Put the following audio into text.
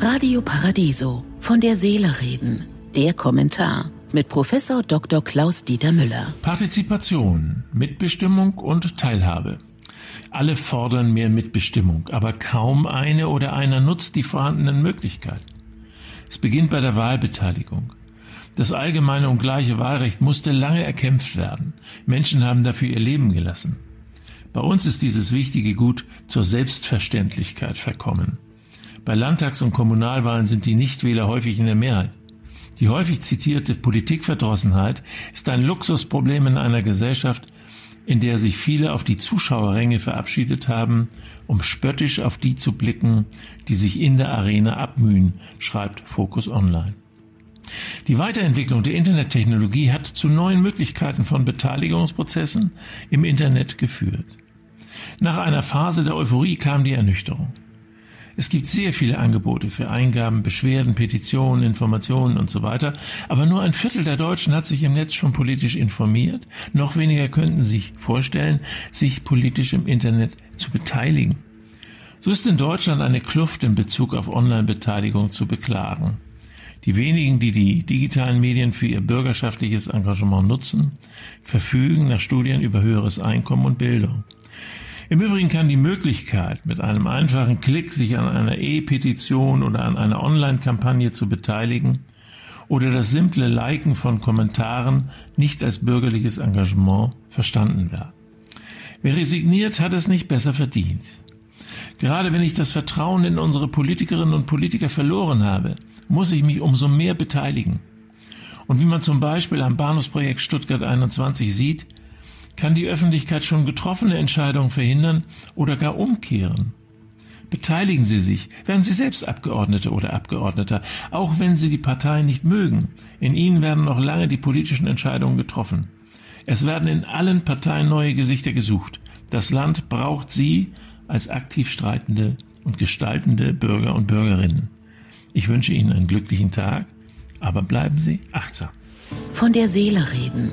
Radio Paradiso. Von der Seele reden. Der Kommentar mit Professor Dr. Klaus Dieter Müller. Partizipation, Mitbestimmung und Teilhabe. Alle fordern mehr Mitbestimmung, aber kaum eine oder einer nutzt die vorhandenen Möglichkeiten. Es beginnt bei der Wahlbeteiligung. Das allgemeine und gleiche Wahlrecht musste lange erkämpft werden. Menschen haben dafür ihr Leben gelassen. Bei uns ist dieses wichtige Gut zur Selbstverständlichkeit verkommen. Bei Landtags- und Kommunalwahlen sind die Nichtwähler häufig in der Mehrheit. Die häufig zitierte Politikverdrossenheit ist ein Luxusproblem in einer Gesellschaft, in der sich viele auf die Zuschauerränge verabschiedet haben, um spöttisch auf die zu blicken, die sich in der Arena abmühen, schreibt Focus Online. Die Weiterentwicklung der Internettechnologie hat zu neuen Möglichkeiten von Beteiligungsprozessen im Internet geführt. Nach einer Phase der Euphorie kam die Ernüchterung. Es gibt sehr viele Angebote für Eingaben, Beschwerden, Petitionen, Informationen und so weiter, aber nur ein Viertel der Deutschen hat sich im Netz schon politisch informiert, noch weniger könnten sich vorstellen, sich politisch im Internet zu beteiligen. So ist in Deutschland eine Kluft in Bezug auf Online-Beteiligung zu beklagen. Die wenigen, die die digitalen Medien für ihr bürgerschaftliches Engagement nutzen, verfügen nach Studien über höheres Einkommen und Bildung. Im Übrigen kann die Möglichkeit, mit einem einfachen Klick sich an einer E-Petition oder an einer Online-Kampagne zu beteiligen oder das simple Liken von Kommentaren nicht als bürgerliches Engagement verstanden werden. Wer resigniert, hat es nicht besser verdient. Gerade wenn ich das Vertrauen in unsere Politikerinnen und Politiker verloren habe, muss ich mich umso mehr beteiligen. Und wie man zum Beispiel am Bahnhofsprojekt Stuttgart 21 sieht, kann die Öffentlichkeit schon getroffene Entscheidungen verhindern oder gar umkehren. Beteiligen Sie sich, werden Sie selbst Abgeordnete oder Abgeordneter, auch wenn Sie die Partei nicht mögen. In Ihnen werden noch lange die politischen Entscheidungen getroffen. Es werden in allen Parteien neue Gesichter gesucht. Das Land braucht Sie als aktiv streitende und gestaltende Bürger und Bürgerinnen. Ich wünsche Ihnen einen glücklichen Tag, aber bleiben Sie achtsam. Von der Seele reden